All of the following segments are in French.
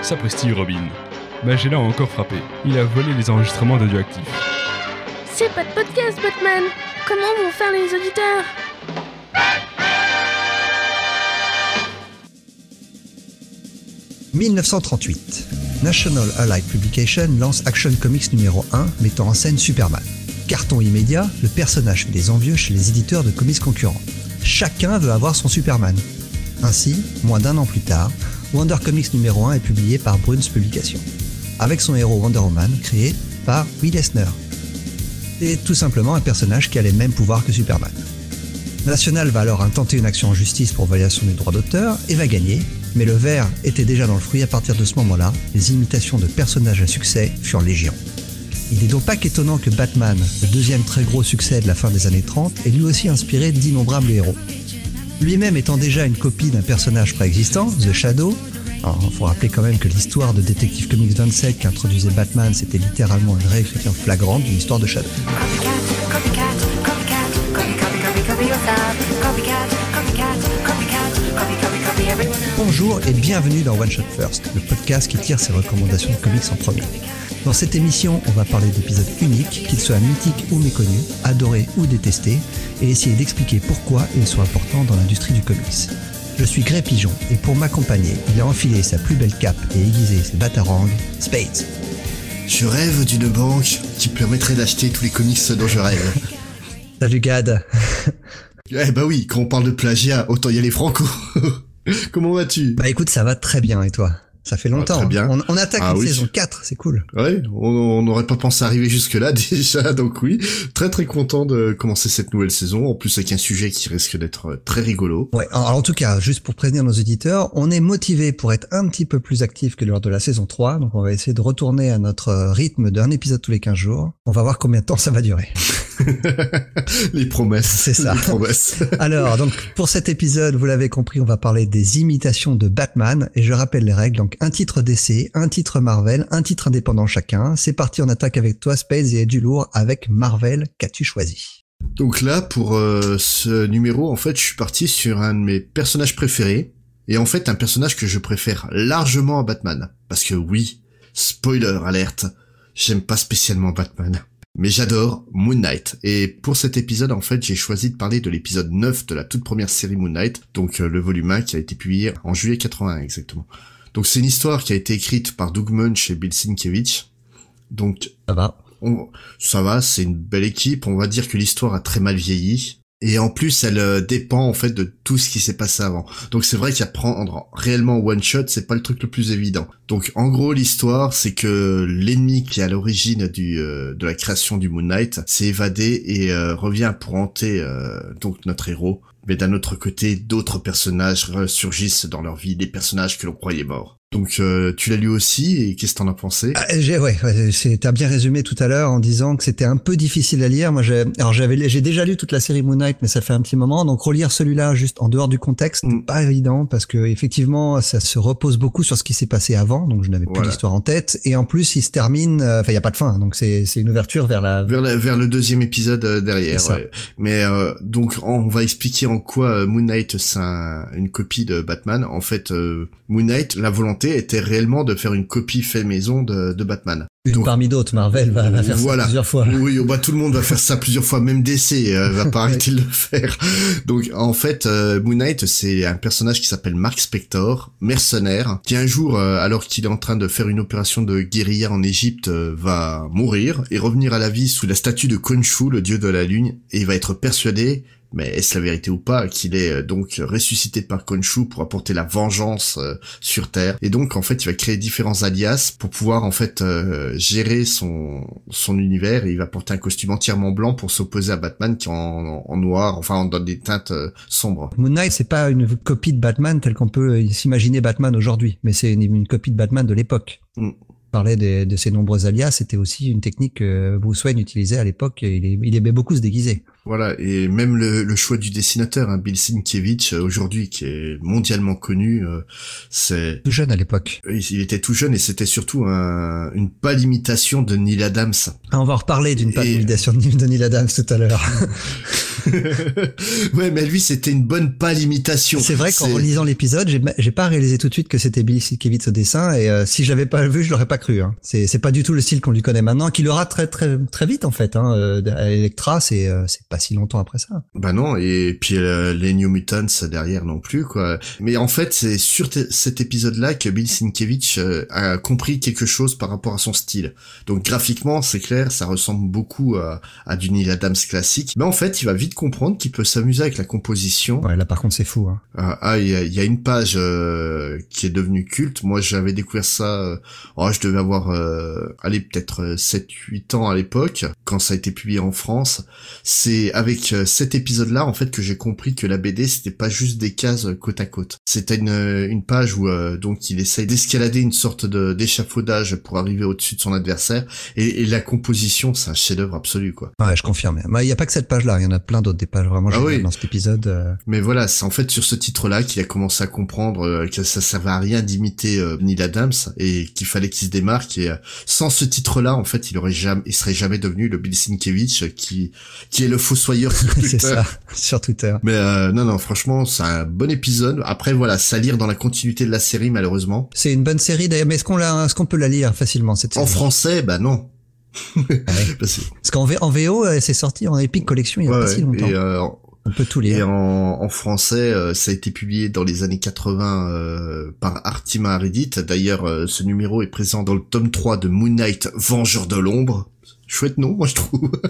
Sapristi Robin. Magella a encore frappé. Il a volé les enregistrements d'Audioactif. C'est pas de podcast, Batman Comment vont faire les auditeurs « 1938. National Allied Publication lance Action Comics numéro 1 mettant en scène Superman. Carton immédiat, le personnage fait des envieux chez les éditeurs de comics concurrents. Chacun veut avoir son Superman. Ainsi, moins d'un an plus tard, Wonder Comics numéro 1 est publié par Bruns Publications, avec son héros Wonder Woman créé par Will Eisner. C'est tout simplement un personnage qui a les mêmes pouvoirs que Superman. National va alors intenter une action en justice pour violation du droit d'auteur et va gagner, mais le verre était déjà dans le fruit à partir de ce moment-là, les imitations de personnages à succès furent légion. Il n'est donc pas qu'étonnant que Batman, le deuxième très gros succès de la fin des années 30, ait lui aussi inspiré d'innombrables héros. Lui-même étant déjà une copie d'un personnage préexistant, The Shadow, il faut rappeler quand même que l'histoire de Detective Comics 27 qui introduisait Batman, c'était littéralement une réécriture flagrante d'une histoire de Shadow. Bonjour et bienvenue dans One Shot First, le podcast qui tire ses recommandations de comics en premier. Dans cette émission, on va parler d'épisodes uniques, qu'ils soient mythiques ou méconnus, adorés ou détestés, et essayer d'expliquer pourquoi ils sont importants dans l'industrie du comics. Je suis Gré Pigeon, et pour m'accompagner, il a enfilé sa plus belle cape et aiguisé ses batarangs, Spades. Je rêve d'une banque qui permettrait d'acheter tous les comics dont je rêve. Salut Gad? Eh bah oui, quand on parle de plagiat, autant y aller franco. Comment vas-tu? Bah écoute, ça va très bien, et toi? Ça fait longtemps. très bien. On, attaque ah une saison 4, c'est cool. Ouais, on n'aurait pas pensé arriver jusque là déjà, donc oui, très très content de commencer cette nouvelle saison. En plus avec un sujet qui risque d'être très rigolo. Ouais. Alors en tout cas, juste pour prévenir nos auditeurs, on est motivé pour être un petit peu plus actif que lors de la saison 3, donc on va essayer de retourner à notre rythme d'un épisode tous les 15 jours. On va voir combien de temps ça va durer. les promesses. C'est ça. Les promesses. Alors, donc, pour cet épisode, vous l'avez compris, on va parler des imitations de Batman. Et je rappelle les règles. Donc, un titre d'essai, un titre Marvel, un titre indépendant chacun. C'est parti, on attaque avec toi, Space, et du lourd avec Marvel. Qu'as-tu choisi? Donc là, pour euh, ce numéro, en fait, je suis parti sur un de mes personnages préférés. Et en fait, un personnage que je préfère largement à Batman. Parce que oui, spoiler alerte, j'aime pas spécialement Batman. Mais j'adore Moon Knight. Et pour cet épisode, en fait, j'ai choisi de parler de l'épisode 9 de la toute première série Moon Knight, donc euh, le volume 1 qui a été publié en juillet 81 exactement. Donc c'est une histoire qui a été écrite par Doug Munch et Bill Sienkiewicz. Donc ça va. ça va, c'est une belle équipe. On va dire que l'histoire a très mal vieilli. Et en plus, elle euh, dépend en fait de tout ce qui s'est passé avant. Donc c'est vrai qu'apprendre réellement one shot, c'est pas le truc le plus évident. Donc en gros, l'histoire, c'est que l'ennemi qui est à l'origine du euh, de la création du Moon Knight s'est évadé et euh, revient pour hanter donc notre héros. Mais d'un autre côté, d'autres personnages ressurgissent dans leur vie, des personnages que l'on croyait morts. Donc euh, tu l'as lu aussi et qu'est-ce que t'en as pensé? Ah, j'ai, Ouais, ouais t'as bien résumé tout à l'heure en disant que c'était un peu difficile à lire. Moi, j'ai, alors j'avais, j'ai déjà lu toute la série Moon Knight, mais ça fait un petit moment. Donc relire celui-là juste en dehors du contexte, mm. pas évident parce que effectivement, ça se repose beaucoup sur ce qui s'est passé avant. Donc je n'avais plus l'histoire en tête. Et en plus, il se termine. Euh, enfin, il y a pas de fin. Donc c'est, c'est une ouverture vers la vers, vers le deuxième épisode euh, derrière. Ouais. Mais euh, donc on va expliquer en quoi Moon Knight c'est une copie de Batman. En fait, Moon Knight, la volonté était réellement de faire une copie fait maison de, de Batman. Une parmi d'autres, Marvel va, faire ça plusieurs fois. Oui, bah tout le monde va faire ça plusieurs fois, même DC euh, va pas arrêter de le faire. Donc en fait, euh, Moon Knight, c'est un personnage qui s'appelle Mark Spector, mercenaire, qui un jour, euh, alors qu'il est en train de faire une opération de guérilla en Égypte, euh, va mourir et revenir à la vie sous la statue de Khonshu, le dieu de la lune, et il va être persuadé mais est-ce la vérité ou pas qu'il est euh, donc ressuscité par Khonshu pour apporter la vengeance euh, sur Terre? Et donc en fait, il va créer différents alias pour pouvoir en fait euh, gérer son son univers et il va porter un costume entièrement blanc pour s'opposer à Batman qui est en, en noir, enfin dans des teintes sombres. Moon Knight, c'est pas une copie de Batman telle qu'on peut s'imaginer Batman aujourd'hui, mais c'est une, copie de Batman de l'époque. Mm parlait de, ses nombreux alias, c'était aussi une technique que Bruce Wayne utilisait à l'époque. Il, il aimait beaucoup se déguiser. Voilà, et même le, le choix du dessinateur, hein, Bill Sienkiewicz, euh, aujourd'hui, qui est mondialement connu, euh, c'est... Tout jeune à l'époque. Il il était tout jeune et c'était surtout un- une pâle imitation de Neil Adams. Ah, on va en reparler d'une Et- pâle imitation de Neil Adams tout à l'heure. ouais, mais lui, c'était une bonne pâle imitation. C'est vrai qu'en relisant l'épisode, j'ai pas réalisé tout de suite que c'était Billy Sienkiewicz au dessin et euh, si je l'avais pas vu, je l'aurais pas cru. Hein. C'est pas du tout le style qu'on lui connaît maintenant, qu'il aura très très très vite en fait. Hein. euh, À Electra, c'est euh, c'est pas si longtemps après ça. Bah non, et puis euh, les New Mutants derrière non plus, quoi. Mais en fait, c'est sur cet épisode-là que Bill Sienkiewicz euh, a compris quelque chose par rapport à son style. Donc graphiquement, c'est clair, ça ressemble beaucoup à, à du Neil Adams classique. Mais en fait, il va vite comprendre qu'il peut s'amuser avec la composition. Ouais, là par contre c'est fou. Hein. Ah, ah, il y y a une page euh, qui est devenue culte. Moi, j'avais découvert ça. euh, oh, je devais avoir, euh, allez, peut-être 7-8 ans à l'époque, quand ça a été publié en France. C'est avec euh, cet épisode-là, en fait, que j'ai compris que la BD, c'était pas juste des cases côte à côte. C'était une, euh, une page où euh, donc il essaye d'escalader une sorte de d'échafaudage pour arriver au-dessus de son adversaire. Et, et la composition, c'est un chef-d'œuvre absolu, quoi. Ouais, je confirme. Mais il y a pas que cette page-là, il y en a plein d'autres des pages vraiment Ah oui. dans cet épisode. euh. Mais voilà, c'est en fait sur ce titre-là qu'il a commencé à comprendre que ça servait à rien d'imiter euh, Neil Adams et qu'il fallait qu'il se démarque. Et euh, sans ce titre-là, en fait, il aurait jamais, il serait jamais devenu le Bill Sienkiewicz qui qui est le fossoyeur sur c'est Twitter. ça, sur Twitter. Mais euh, non, non, franchement, c'est un bon épisode. Après, voilà, ça lire dans la continuité de la série, malheureusement. C'est une bonne série d'ailleurs, mais est-ce qu'on l'a, est-ce qu'on peut la lire facilement cette En série français, bah non. Ouais. Parce que- Parce qu'en en VO, euh, c'est sorti en Epic Collection il y a ouais, pas si longtemps. Et, euh, On peut tout Et lire. en, en français, euh, ça a été publié dans les années 80 euh, par Artima Reddit. D'ailleurs, euh, ce numéro est présent dans le tome 3 de Moon Knight, Vengeur de l'ombre. Chouette nom, moi je trouve.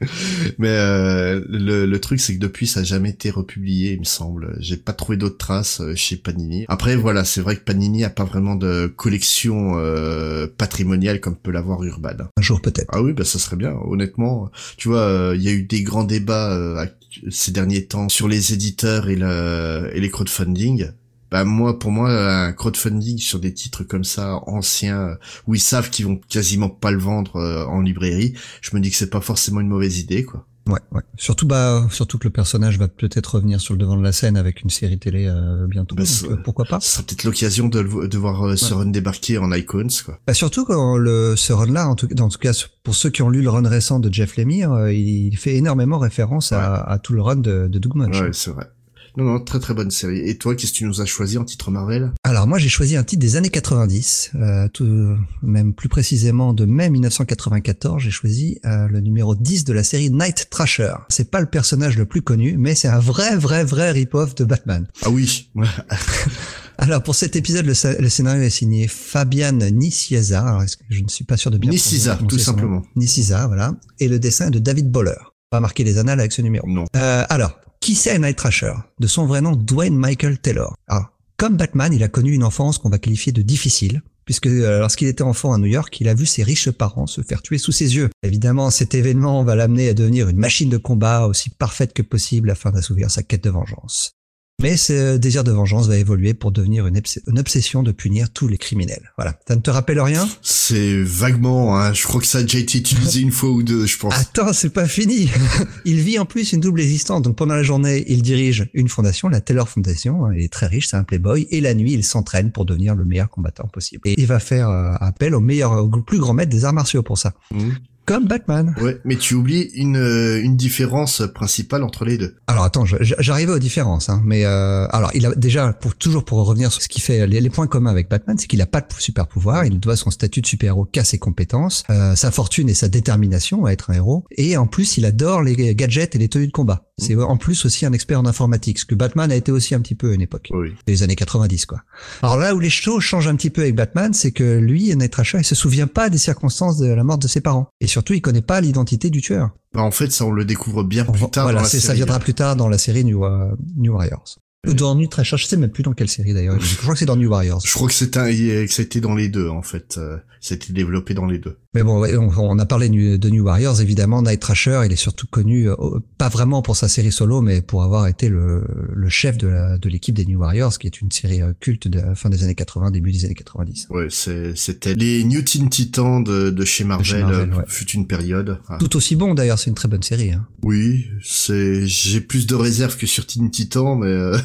Mais euh, le, le truc, c'est que depuis, ça a jamais été republié, il me semble. J'ai pas trouvé d'autres traces euh, chez Panini. Après, voilà, c'est vrai que Panini a pas vraiment de collection euh, patrimoniale comme peut l'avoir Urban. Un jour peut-être. Ah oui, bah ça serait bien. Honnêtement, tu vois, euh, il y a eu des grands débats euh, ces derniers temps sur les éditeurs et, le, et les crowdfunding. Bah moi, pour moi, un crowdfunding sur des titres comme ça anciens euh, où ils savent qu'ils vont quasiment pas le vendre euh, en librairie, je me dis que c'est pas forcément une mauvaise idée, quoi. Ouais, ouais. Surtout, bah, surtout que le personnage va peut-être revenir sur le devant de la scène avec une série télé euh, bientôt. Bah, donc, euh, pourquoi pas Ce sera peut-être l'occasion de, le- de voir euh, ce run débarquer en icons, quoi. bah, Surtout quand le ce run-là, en tout, cas pour ceux qui ont lu le run récent de Jeff Lemire, il fait énormément référence à, à tout le run de, de Doug Munch. Ouais, c'est vrai. Non, non, très très bonne série. Et toi, qu'est-ce que tu nous as choisi en titre Marvel? Alors moi j'ai choisi un titre des années 90, euh, tout, même plus précisément de mai 1994, j'ai choisi euh, le numéro 10 de la série Night Trasher. C'est pas le personnage le plus connu, mais c'est un vrai vrai vrai rip-off de Batman. Ah oui. Alors pour cet épisode, le, sc- le scénario est signé Fabian Nicieza. Alors est-ce que je ne suis pas sûr de bien Nicieza, tout simplement. Nicieza, voilà. Et le dessin est de David Boller. On va marquer les annales avec ce numéro. non. Euh, alors, qui c'est Night Thrasher De son vrai nom, Dwayne Michael Taylor. Alors, comme Batman, il a connu une enfance qu'on va qualifier de difficile, puisque euh, lorsqu'il était enfant à New York, il a vu ses riches parents se faire tuer sous ses yeux. Évidemment, cet événement va l'amener à devenir une machine de combat aussi parfaite que possible afin d'assouvir sa quête de vengeance. Mais ce désir de vengeance va évoluer pour devenir une, obs- une obsession de punir tous les criminels. Voilà. Ça ne te rappelle rien? C'est vaguement, hein, je crois que ça a déjà été utilisé une fois ou deux, je pense. Attends, c'est pas fini. il vit en plus une double existence. Donc pendant la journée, il dirige une fondation, la Taylor Foundation. hein, Il est très riche, c'est un playboy. Et la nuit, il s'entraîne pour devenir le meilleur combattant possible. Et il va faire euh, appel au meilleur, au plus grand maître des arts martiaux pour ça. Mhm. Comme Batman. Ouais, mais tu oublies une, euh, une différence principale entre les deux. Alors attends, j'arrivais aux différences, hein, mais euh, alors il a déjà pour toujours pour revenir sur ce qui fait les, les points communs avec Batman, c'est qu'il a pas de super pouvoir, il doit son statut de super héros qu'à ses compétences, euh, sa fortune et sa détermination à être un héros, et en plus il adore les gadgets et les tenues de combat. C'est en plus aussi un expert en informatique, ce que Batman a été aussi un petit peu à une époque, Oui. les années 90 quoi. Alors là où les choses changent un petit peu avec Batman, c'est que lui, Night il se souvient pas des circonstances de la mort de ses parents, et surtout il connaît pas l'identité du tueur. Bah, en fait, ça, on le découvre bien On plus va- tard voilà, dans la c'est- ça série. viendra plus tard dans la série New, euh, New Warriors. Dans New Treasure, je sais même plus dans quelle série d'ailleurs. Je crois que c'est dans New Warriors. Je crois que été dans les deux en fait. Euh, été développé dans les deux. Mais bon, on, a parlé de New Warriors, évidemment. Night Thrasher, il est surtout connu, euh, pas vraiment pour sa série solo, mais pour avoir été le, le chef de l'équipe de des New Warriors, qui est une série euh, culte de la fin des années 80, début des années 90. Ouais, c'était les New Teen Titans de, de chez Marvel, euh, fut une période. Ah. Tout aussi bon d'ailleurs, c'est une très bonne série. Hein. Oui, c'est j'ai plus de réserves que sur Teen Titans, mais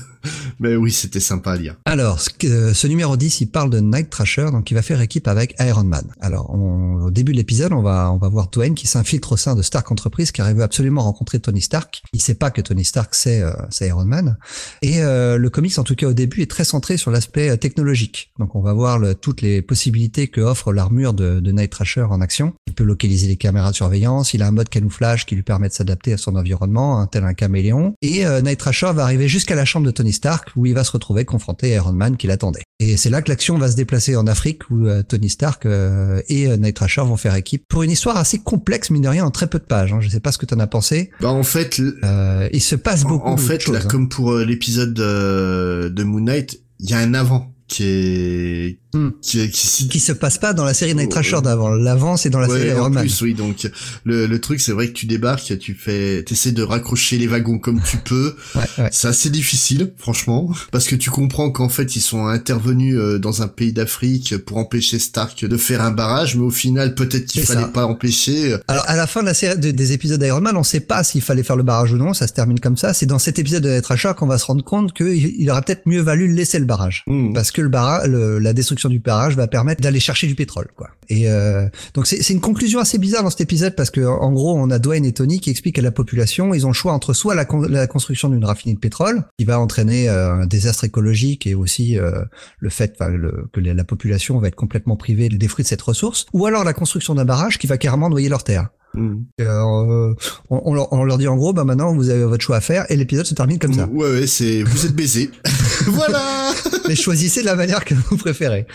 mais oui, c'était sympa à lire. Alors, ce, numéro 10, il parle de Night Thrasher, donc il va faire équipe avec Iron Man. Alors, au début de l'épisode, on va, on va voir Dwayne qui s'infiltre au sein de Stark Enterprise, car il veut absolument rencontrer Tony Stark. Il sait pas que Tony Stark c'est euh, Iron Man. Et euh, le comics, en tout cas au début, est très centré sur l'aspect euh, technologique. Donc, on va voir toutes les possibilités que offre l'armure de, Night Thrasher en action. Il peut localiser les caméras de surveillance. Il a un mode camouflage qui lui permet de s'adapter à son environnement, un tel un caméléon. Et euh, Night Thrasher va arriver jusqu'à la chambre de Tony Stark, où il va se retrouver confronté à Iron Man qui l'attendait. Et c'est là que l'action va se déplacer en Afrique, où Tony Stark et Night Thrasher vont faire équipe pour une histoire assez complexe, mine de rien, en très peu de pages. Hein. Je sais pas ce que tu en as pensé. Bah en fait, euh, il se passe beaucoup. En, fait, là, hein. comme pour euh, l'épisode de, de Moon Knight, il y a un avant qui est Hmm. Qui, qui, qui, se passe pas dans la série Night Thrasher d'avant. L'avant, c'est dans la série Iron Man. Plus, oui, donc le, le truc, c'est vrai que tu débarques, tu fais, t'essaies de raccrocher les wagons comme tu peux. ouais, ouais. C'est assez difficile, franchement, parce que tu comprends qu'en fait, ils sont intervenus euh, dans un pays d'Afrique pour empêcher Stark de faire un barrage, mais au final, peut-être qu'il fallait pas empêcher. Alors, à la fin de la série des épisodes d'Iron Man, on sait pas s'il fallait faire le barrage ou non. Ça se termine comme ça. C'est dans cet épisode de Night Thrasher qu'on va se rendre compte qu'il il aurait peut-être mieux valu laisser le barrage, hmm. parce que le barrage, la destruction du barrage va permettre d'aller chercher du pétrole, quoi. Et euh, donc c'est une conclusion assez bizarre dans cet épisode parce que en gros on a Dwayne et Tony qui expliquent à la population ils ont le choix entre soit la, la construction d'une raffinerie de pétrole qui va entraîner euh, un désastre écologique et aussi euh, le fait que la population va être complètement privée des fruits de cette ressource, ou alors la construction d'un barrage qui va carrément noyer leur terre. Mmh. Euh, on, on, leur, on, leur, dit en gros, bah maintenant vous avez votre choix à faire et l'épisode se termine comme ça. Ouais, ouais, c'est vous êtes baisé. voilà. Mais choisissez la manière que vous préférez.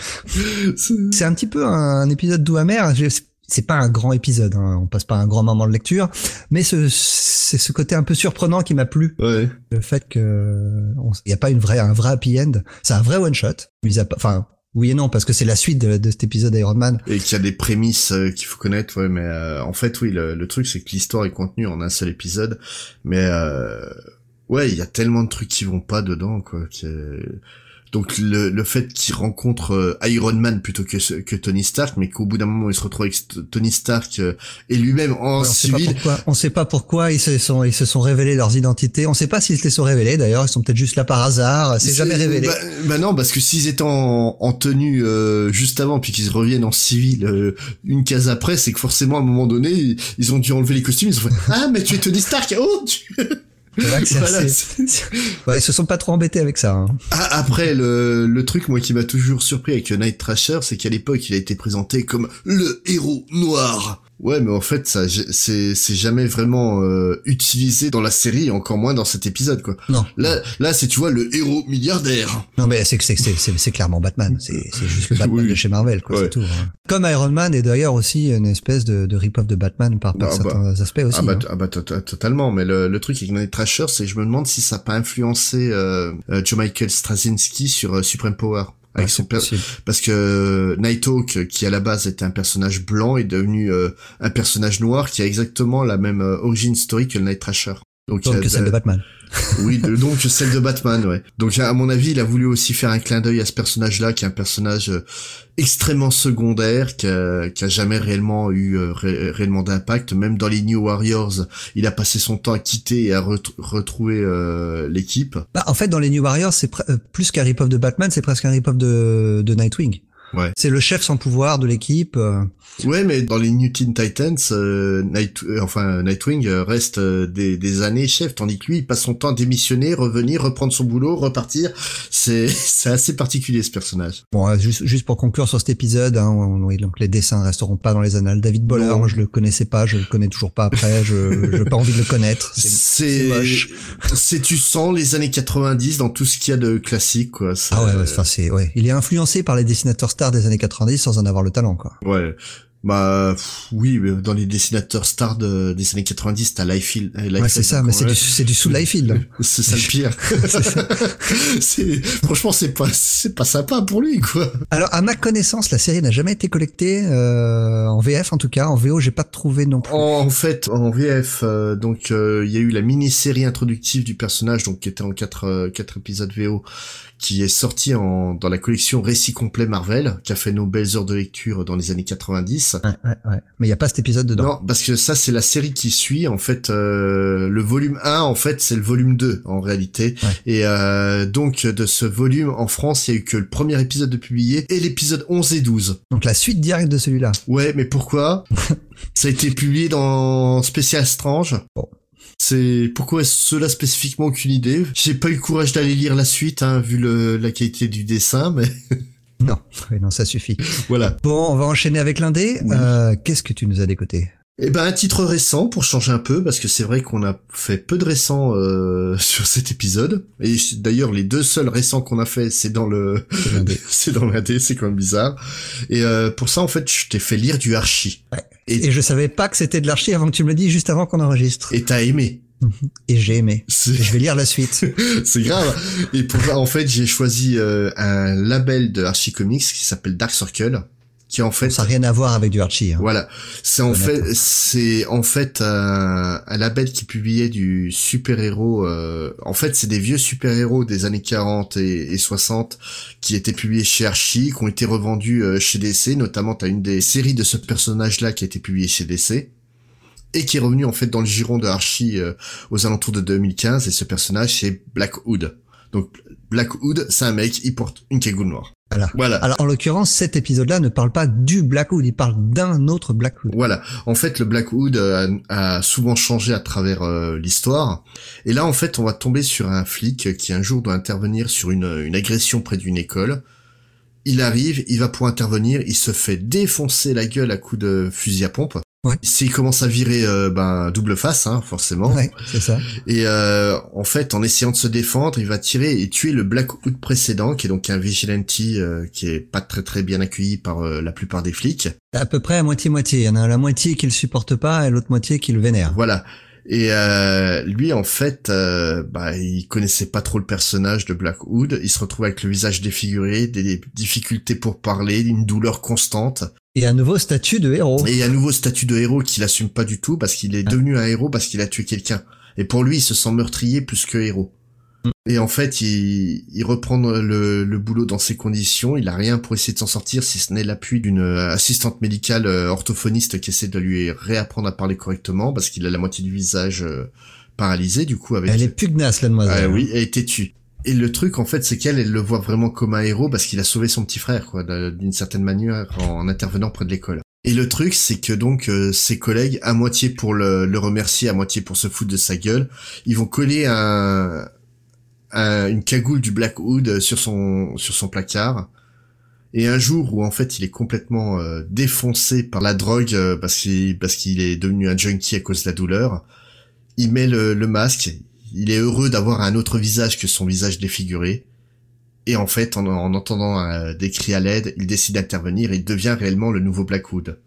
C'est un petit peu un, épisode doux amer. C'est pas un grand épisode, hein. on passe pas un grand moment de lecture, mais c'est ce côté un peu surprenant qui m'a plu. Ouais. Le fait que il y a pas une vraie un vrai happy end, c'est un vrai one shot. Enfin, oui et non, parce que c'est la suite de, cet épisode d'Iron Man. Et qu'il y a des prémices euh, qu'il faut connaître, ouais, mais euh, en fait, oui, le, truc, c'est que l'histoire est contenue en un seul épisode, mais euh, ouais, il y a tellement de trucs qui vont pas dedans, quoi. Donc le, le fait qu'il rencontre euh, Iron Man plutôt que, que Tony Stark, mais qu'au bout d'un moment il se retrouve avec Tony Stark euh, et lui-même en civil. on sait pas pourquoi ils se sont ils se sont révélés leurs identités. On sait pas s'ils se les sont révélés d'ailleurs. Ils sont peut-être juste là par hasard. C'est jamais révélé. Bah, bah, non, parce que s'ils étaient en, en tenue euh, juste avant puis qu'ils reviennent en civil une case après, c'est que forcément à un moment donné ils ont dû enlever les costumes. Ils ont fait ah mais tu es Tony Stark. Oh tu... ils se sont pas trop embêtés avec ça. Hein. Ah, après, le, le truc, moi, qui m'a toujours surpris avec Night Thrasher, c'est qu'à l'époque, il a été présenté comme le héros noir. Ouais, mais en fait, ça, c'est, c'est jamais vraiment euh, utilisé dans la série, encore moins dans cet épisode, quoi. Non. Là, là, c'est tu vois le héros milliardaire. Non, mais c'est c'est c'est c'est clairement Batman. C'est c'est juste le Batman de chez Marvel, quoi. C'est tout. Hein. Comme Iron Man est d'ailleurs aussi une espèce de, de rip-off de Batman par, par ah, certains bah. aspects aussi. Ah bah, hein. ah bah totalement. Mais le, le truc avec Night Thrasher, c'est que je me demande si ça a pas influencé euh, euh Joe Michael Straczynski sur euh, Supreme Power parce que Nighthawk qui à la base était un personnage blanc est devenu euh, un personnage noir qui a exactement la même euh, origin story que le Night Thrasher. Donc, donc celle de Batman. Oui, donc celle de Batman, ouais. Donc à mon avis, il a voulu aussi faire un clin d'œil à ce personnage-là, qui est un personnage euh, extrêmement secondaire, qui a, qui a jamais réellement eu euh, réellement d'impact. Même dans les New Warriors, il a passé son temps à quitter et à retrouver euh, l'équipe. Bah, en fait, dans les New Warriors, c'est plus qu'un rip-off de Batman, c'est presque un rip-off de, de Nightwing. Ouais. C'est le chef sans pouvoir de l'équipe. Euh. Ouais, mais dans les New Teen Titans, euh, Night, euh, enfin Nightwing reste des, des, années chef, tandis que lui, il passe son temps à démissionner, revenir, reprendre son boulot, repartir. C'est c'est assez particulier ce personnage. Bon, juste juste pour conclure sur cet épisode, hein, oui, donc les dessins resteront pas dans les annales. David Boller, moi je le connaissais pas, je le connais toujours pas après, je j'ai pas envie de le connaître. C'est c'est tu sens les années 90 dans tout ce qu'il y a de classique quoi. Ah ouais, enfin c'est ouais, il est influencé par les dessinateurs stars des années 90 sans en avoir le talent, quoi. Ouais. Bah pff, oui, mais dans les dessinateurs stars de- des années 90, t'as Liefeld. euh, Ouais, c'est ça, mais c'est du, c'est du sous Liefeld. C'est ça le pire. c'est franchement c'est pas c'est pas sympa pour lui quoi. Alors, à ma connaissance, la série n'a jamais été collectée, euh, en VF en tout cas. En VO, j'ai pas trouvé non plus. En fait, en VF, euh, donc euh, il y a eu la mini-série introductive du personnage, donc qui était en quatre euh, quatre épisodes VO, qui est sortie en dans la collection Récit complet Marvel, qui a fait nos belles heures de lecture dans les années 90. Ouais, ouais, ouais. Mais il y a pas cet épisode dedans. Non, parce que ça c'est la série qui suit. En fait, euh, le volume 1, en fait, c'est le volume 2 en réalité. Ouais. Et euh, donc de ce volume en France, il y a eu que le premier épisode de publié et l'épisode 11 et 12. Donc la suite directe de celui-là. Ouais, mais pourquoi? Ça a été publié dans Spécial Strange. Bon. C'est pourquoi cela spécifiquement aucune idée? J'ai pas eu le courage d'aller lire la suite, hein, vu le, la qualité du dessin, mais Non, oui, non, ça suffit. voilà. Bon, on va enchaîner avec l'indé. Oui. Euh, Qu'est-ce que tu nous as décoté? Eh ben un titre récent pour changer un peu parce que c'est vrai qu'on a fait peu de récents euh, sur cet épisode et d'ailleurs les deux seuls récents qu'on a fait c'est dans le C'est l'indé. dans l'AD c'est quand même bizarre et euh, pour ça en fait je t'ai fait lire du Archie Ouais. Et Et je savais pas que c'était de l'archi avant que tu me le dis juste avant qu'on enregistre. et t'as aimé Et j'ai aimé. Je vais lire la suite. c'est grave et pour ça en fait j'ai choisi euh, un label de Archie Comics qui s'appelle Dark Circle qui en fait Ça n'a rien à voir avec du Archie. Hein. Voilà, c'est en fait c'est en fait un, un label qui publiait du super-héros euh, en fait, c'est des vieux super-héros des années 40 et, et 60 qui étaient publiés chez Archie, qui ont été revendus euh, chez DC, notamment t'as une des séries de ce personnage-là qui a été publiée chez DC et qui est revenu en fait dans le giron de Archie euh, aux alentours de 2015 et ce personnage c'est Black Hood. Donc Black Hood, c'est un mec, il porte une cagoule noire. Voilà. Voilà. Alors en l'occurrence, cet épisode-là ne parle pas du Blackwood, il parle d'un autre Blackwood. Voilà. En fait, le Blackwood euh, a, a souvent changé à travers euh, l'histoire. Et là, en fait, on va tomber sur un flic qui un jour doit intervenir sur une, une agression près d'une école. Il arrive, il va pour intervenir, il se fait défoncer la gueule à coups de fusil à pompe. Ouais. S'il commence à virer, euh, ben double face, hein, forcément. Ouais, c'est ça. Et euh, en fait, en essayant de se défendre, il va tirer et tuer le Blackwood précédent, qui est donc un vigilante euh, qui est pas très très bien accueilli par euh, la plupart des flics. À peu près à moitié-moitié. Il y en a la moitié qui le supporte pas et l'autre moitié qui le vénère. Voilà. Et euh, lui, en fait, euh, bah, il connaissait pas trop le personnage de Blackwood. Il se retrouve avec le visage défiguré, des difficultés pour parler, une douleur constante, Et un nouveau statut de héros. et un nouveau statut de héros qu'il assume pas du tout parce qu'il est devenu un héros parce qu'il a tué quelqu'un. Et pour lui, il se sent meurtrier plus que héros. Et en fait, il, il reprend le, le boulot dans ces conditions. Il a rien pour essayer de s'en sortir, si ce n'est l'appui d'une assistante médicale euh, orthophoniste qui essaie de lui réapprendre à parler correctement parce qu'il a la moitié du visage euh, paralysé, du coup, avec... Elle est pugnace, la demoiselle. Ah oui, elle est têtue. Et le truc, en fait, c'est qu'elle, elle le voit vraiment comme un héros parce qu'il a sauvé son petit frère, quoi, d'une certaine manière, en intervenant près de l'école. Et le truc, c'est que donc euh, ses collègues, à moitié pour le, le remercier, à moitié pour se foutre de sa gueule, ils vont coller un- une cagoule du Black Hood sur son sur son placard. Et un jour où en fait il est complètement euh, défoncé par la drogue euh, parce qu'il parce qu'il est devenu un junkie à cause de la douleur, il met le, le masque. Il est heureux d'avoir un autre visage que son visage défiguré. Et en fait, en, en entendant euh, des cris à l'aide, il décide d'intervenir et il devient réellement le nouveau Blackwood.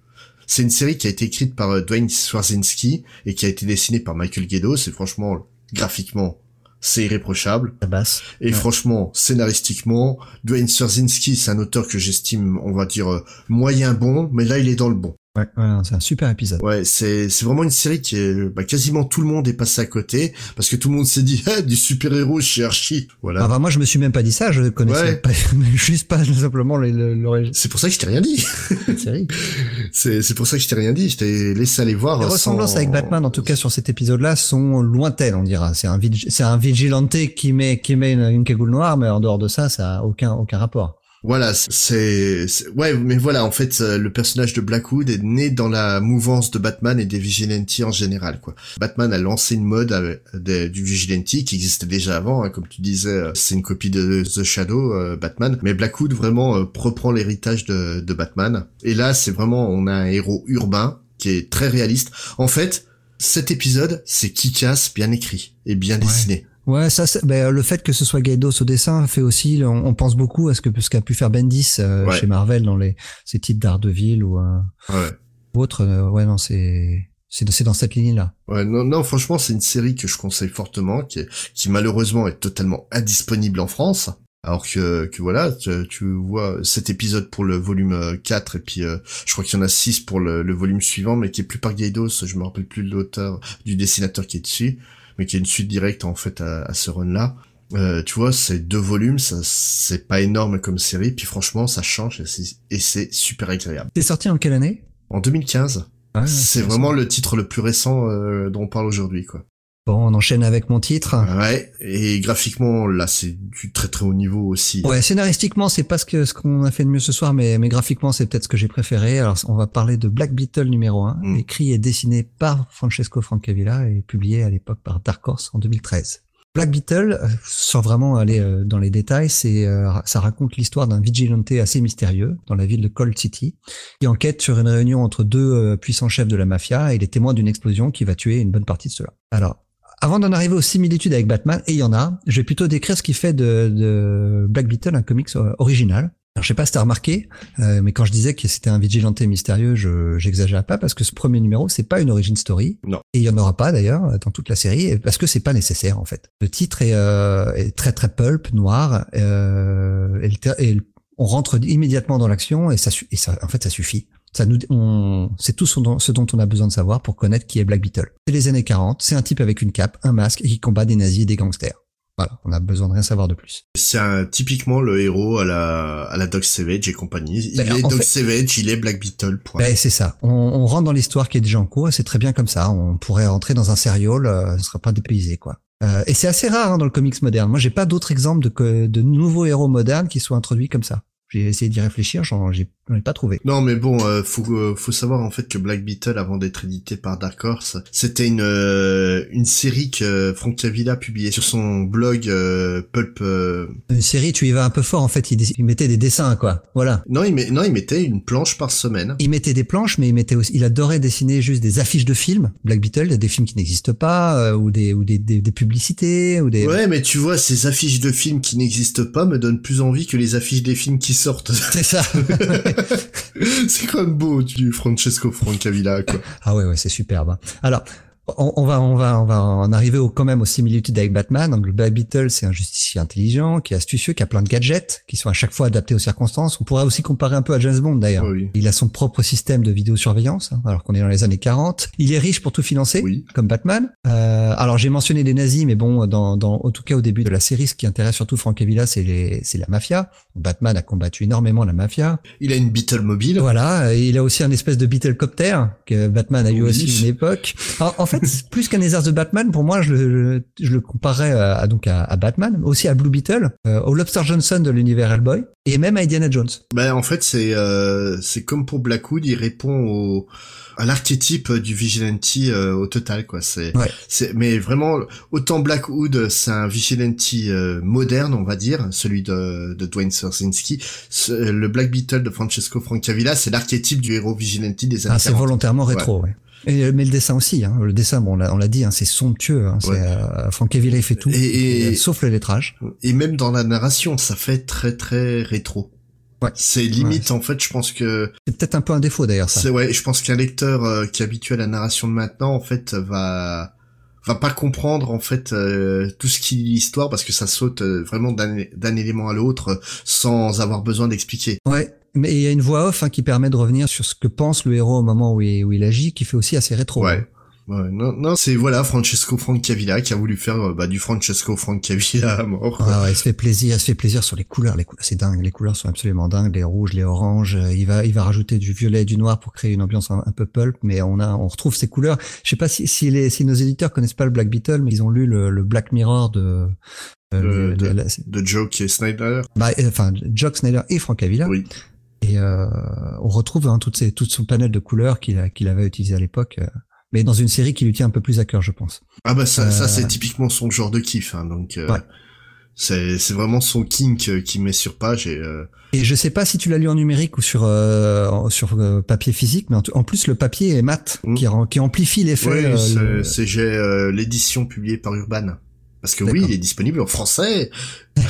C'est une série qui a été écrite par euh, Dwayne Swarzynski et qui a été dessinée par Michael Gaydos. Et franchement, graphiquement, c'est irréprochable. La basse. Et Ouais. franchement, scénaristiquement, Dwayne Swarzynski, c'est un auteur que j'estime, on va dire, euh, moyen bon, mais là, il est dans le bon. Ouais, ouais, c'est un super épisode. Ouais, c'est c'est vraiment une série qui est bah, quasiment tout le monde est passé à côté parce que tout le monde s'est dit ah, du super héros chez Archie. Voilà. Enfin, moi, je me suis même pas dit ça, je connaissais Ouais. pas, juste pas simplement le- le- l'origine C'est pour ça que je t'ai rien dit. C'est c'est pour ça que je t'ai rien dit. Je t'ai laissé aller voir. Les sans- ressemblances avec Batman, en tout cas sur cet épisode-là, sont lointaines, on dira. C'est un, c'est un vigilante qui met, qui met une, une cagoule noire, mais en dehors de ça, ça a aucun, aucun rapport. Voilà, c'est ouais, mais voilà, en fait, euh, le personnage de Blackwood est né dans la mouvance de Batman et des vigilantes en général, quoi. Batman a lancé une mode avec- de- du vigilante qui existait déjà avant, hein, comme tu disais, euh, c'est une copie de The Shadow, euh, Batman, mais Blackwood vraiment euh, reprend l'héritage de, de Batman. Et là, c'est vraiment, on a un héros urbain qui est très réaliste. En fait, cet épisode, c'est Kick-Ass bien écrit et bien Ouais. dessiné. Ouais, ça, ben, le fait que ce soit Gaidos au dessin fait aussi, on, on pense beaucoup à ce que ce qu'a pu faire Bendis euh, Ouais. chez Marvel dans les ces titres d'Ardeville ou euh, Ouais. ou autre. euh, ouais, non, c'est c'est dans cette ligne-là. Ouais, non, non, franchement, c'est une série que je conseille fortement, qui, est- qui malheureusement est totalement indisponible en France. Alors que, que voilà, tu, tu vois cet épisode pour le volume euh, 4 et puis euh, je crois qu'il y en a 6 pour le, le volume suivant, mais qui est plus par Gaidos, je me rappelle plus de l'auteur, du dessinateur qui est dessus, mais qui est une suite directe en fait à, à ce run-là. Euh, tu vois, c'est deux volumes, ça c'est pas énorme comme série, puis franchement ça change et c'est- super agréable. C'est sorti en quelle année? En 2015, Ouais, c'est vraiment le titre le plus récent euh, dont on parle aujourd'hui, quoi. Bon, on enchaîne avec mon titre. Ouais, et graphiquement, là, c'est du très très haut niveau aussi. Ouais, scénaristiquement, c'est pas ce que ce qu'on a fait de mieux ce soir, mais, mais graphiquement, c'est peut-être ce que j'ai préféré. Alors, on va parler de Black Beetle numéro 1, Mm. écrit et dessiné par Francesco Francavilla et publié à l'époque par Dark Horse en 2013. Black Beetle, euh, sans vraiment aller euh, dans les détails, c'est euh, ça raconte l'histoire d'un vigilante assez mystérieux dans la ville de Cold City, qui enquête sur une réunion entre deux puissants chefs de la mafia et il est témoin d'une explosion qui va tuer une bonne partie de ceux-là. Alors, avant d'en arriver aux similitudes avec Batman, et il y en a, je vais plutôt décrire ce qui fait de, de Black Beetle un comics euh, original. Alors, je sais pas si t'as remarqué, euh, mais quand je disais que c'était un vigilanté mystérieux, je j'exagère pas parce que ce premier numéro, c'est pas une origin story. Non. Et il y en aura pas d'ailleurs dans toute la série parce que c'est pas nécessaire en fait. Le titre est, euh, est très très pulp, noir, euh, et, le et on rentre immédiatement dans l'action et ça, et ça, en fait, ça suffit. Ça nous, on, c'est tout ce dont, ce dont on a besoin de savoir pour connaître qui est Black Beetle. C'est les années 40, c'est un type avec une cape, un masque et qui combat des nazis et des gangsters. Voilà, on a besoin de rien savoir de plus. C'est un- typiquement le héros à la, à la Doc Savage et compagnie. Il Ben, est Doc fait- Savage, il est Black Beetle, point. Ben, c'est ça. On, on rentre dans l'histoire qui est déjà en cours et c'est très bien comme ça. On pourrait rentrer dans un serial, euh, ce sera pas dépaysé quoi. Euh, et c'est assez rare hein, dans le comics moderne. Moi, j'ai pas d'autres exemples de, que- de nouveaux héros modernes qui soient introduits comme ça. J'ai essayé d'y réfléchir, j'en j'ai- j'en ai pas trouvé. Non, mais bon, euh, faut, euh, faut savoir en fait que Black Beetle, avant d'être édité par Dark Horse, c'était une, euh, une série que Frank Cavilla publiait sur son blog euh, Pulp. euh, Une série, tu y vas un peu fort en fait. Il, mettait des dessins quoi. Voilà. Non, il met, non, il mettait une planche par semaine. Il mettait des planches, mais il mettait aussi, il adorait dessiner juste des affiches de films. Black Beetle, des films qui n'existent pas, euh, ou des ou des, des, des publicités, ou des. Ouais, mais tu vois, ces affiches de films qui n'existent pas me donnent plus envie que les affiches des films qui sortent. C'est ça. c'est quand même beau du Francesco Francavilla, quoi. Ah ouais, ouais, c'est superbe. hein. Alors, on, on va, on va, on va en arriver au, quand même aux similitudes avec Batman. Donc, le Black Beetle, c'est un justicier intelligent, qui est astucieux, qui a plein de gadgets, qui sont à chaque fois adaptés aux circonstances. On pourrait aussi comparer un peu à James Bond, d'ailleurs. Oui. Il a son propre système de vidéosurveillance, hein, alors qu'on est dans les années 40. Il est riche pour tout financer, Oui. comme Batman. Euh, alors, j'ai mentionné les nazis, mais bon, dans, dans, en tout cas, au début de la série, ce qui intéresse surtout Frank Villa, c'est les, c'est la mafia. Batman a combattu énormément la mafia. Il a une Beetle mobile. Voilà, et il a aussi un espèce de Beetlecopter que Batman a eu aussi une époque. En, en fait, plus qu'un Hazards de Batman, pour moi, je le, je le comparais à, à- donc à, à Batman, aussi à Blue Beetle, euh, au Lobster Johnson de l'univers Hellboy, et même à Indiana Jones. Ben en fait c'est euh, c'est comme pour Blackwood, il répond au à l'archétype du vigilante euh, au total quoi. C'est Ouais. c'est mais vraiment autant Blackwood c'est un vigilante euh, moderne on va dire, celui de de Dwayne Swarzynski. Ce- le Black Beetle de Francesco Francavilla c'est l'archétype du héros vigilante des années Ah, c'est 40. volontairement rétro, ouais. Et, mais le dessin aussi, hein. le dessin, bon, on l'a dit, hein, c'est somptueux. Hein. Ouais. euh, Frank Cavill il fait tout, Et- et- euh, sauf le lettrage. Et même dans la narration, ça fait très très rétro. Ouais. C'est limite en fait, je pense que C'est peut-être un peu un défaut d'ailleurs, ça. C'est ouais, je pense qu'un lecteur euh, qui est habitué à la narration de maintenant, en fait, va va pas comprendre en fait euh, tout ce qui lit l'histoire parce que ça saute euh, vraiment d'un élément à l'autre euh, sans avoir besoin d'expliquer. Ouais. Mais il y a une voix off hein, qui permet de revenir sur ce que pense le héros au moment où il, où il agit, qui fait aussi assez rétro. Ouais. Ouais, non, non, c'est voilà Francesco Francavilla qui a voulu faire euh, bah, du Francesco Francavilla à mort. quoi. Ouais, ouais, il se fait plaisir, il se fait plaisir sur les couleurs. Les couleurs, c'est dingue. Les couleurs sont absolument dingues. Les rouges, les oranges. euh, Il va, il va rajouter du violet et du noir pour créer une ambiance un, un peu pulp. Mais on a, on retrouve ces couleurs. Je sais pas si, si les, si nos éditeurs connaissent pas le Black Beetle, mais ils ont lu le, le Black Mirror de, euh, De- de- la- De Joe Snyder. bah, enfin, Jock Snyder et Frank Avila. Oui. Et euh, on retrouve hein, toutes ces, tout son panel de couleurs qu'il a- qu'il avait utilisé à l'époque. euh, mais dans une série qui lui tient un peu plus à cœur, je pense. Ah bah ça, ça Euh, c'est typiquement son genre de kiff. Hein, donc euh, Ouais. c'est c'est vraiment son kink euh, qui met sur page et euh, Et je sais pas si tu l'as lu en numérique ou sur euh, sur euh, papier physique, mais en, plus le papier est mat, Mm. qui, qui amplifie l'effet. ouais, euh, c'est- euh, l'édition publiée par Urban. Parce que oui, il est disponible en français.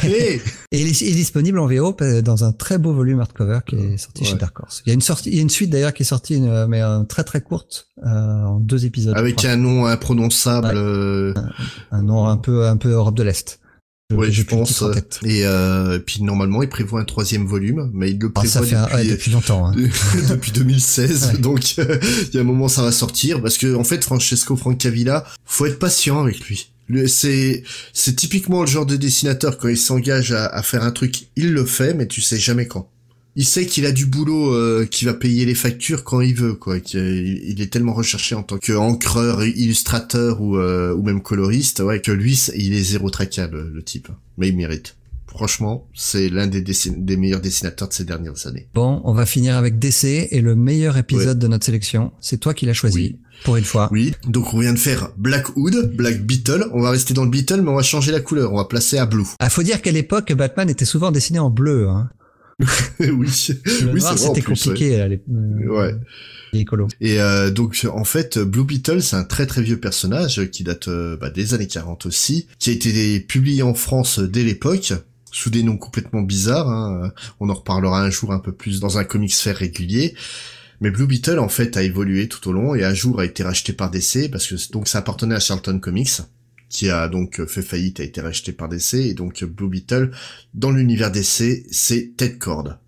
Hey Et il est, il est disponible en VO euh, dans un très beau volume hardcover qui est sorti chez. Dark Horse. Il y a une sortie, il y a une suite d'ailleurs qui est sortie, euh, mais euh, très très courte, euh, en deux épisodes. Avec un nom imprononçable. Ouais. un nom un peu un peu Europe de l'Est. J'ai je pense. titre en tête. Et euh, puis normalement, il prévoit un troisième volume, mais il le Ah, ça prévoit fait un- ouais, depuis, depuis longtemps. hein. depuis 2016. Ouais. Donc, il y a un moment, ça va sortir parce que en fait, Francesco Francavilla, faut être patient avec lui. C'est c'est typiquement le genre de dessinateur quand il s'engage à, à faire un truc, il le fait, mais tu sais jamais quand. Il sait qu'il a du boulot euh, qui va payer les factures quand il veut, quoi. qu'il- Il est tellement recherché en tant qu'encreur, illustrateur ou, euh, ou même coloriste, ouais, que lui, il est zéro tracas, le, le type. Mais il mérite. Franchement, c'est l'un des, dessin- des meilleurs dessinateurs de ces dernières années. Bon, on va finir avec DC et le meilleur épisode de notre sélection. C'est toi qui l'as choisi. Oui. Pour une fois. Oui, donc on vient de faire Black Hood, Black Beetle. On va rester dans le Beetle, mais on va changer la couleur. On va placer à blue. Ah, faut dire qu'à l'époque, Batman était souvent dessiné en bleu. Hein. oui, Le oui, c'était compliqué. là, les, euh, Ouais. les. Et euh, donc en fait, Blue Beetle, c'est un très très vieux personnage qui date euh, bah, des années 40 aussi, qui a été publié en France dès l'époque sous des noms complètement bizarres. hein. On en reparlera un jour un peu plus dans un comics fair régulier. Mais Blue Beetle en fait a évolué tout au long et un jour a été racheté par DC parce que donc ça appartenait à Charlton Comics qui a donc fait faillite a été racheté par DC et donc Blue Beetle dans l'univers DC c'est Ted Cord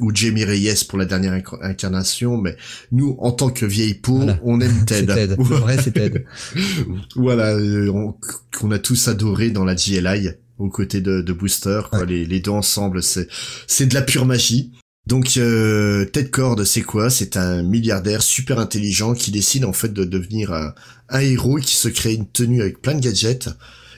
ou Jamie Reyes pour la dernière inc- incarnation mais nous en tant que vieille peau Voilà. on aime Ted, Ted. Le vrai, c'est Ted. voilà euh, on- qu'on a tous adoré dans la GLI aux côtés de, de Booster quoi. Ouais. les, les deux ensemble c'est c'est de la pure magie donc euh, Ted Cord c'est quoi? C'est un milliardaire super intelligent qui décide en fait de devenir un, un héros qui se crée une tenue avec plein de gadgets